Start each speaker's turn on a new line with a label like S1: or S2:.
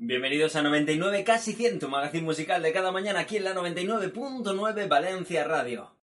S1: Bienvenidos a 99 casi 100, magazine musical de cada mañana aquí en la 99.9 Valencia Radio.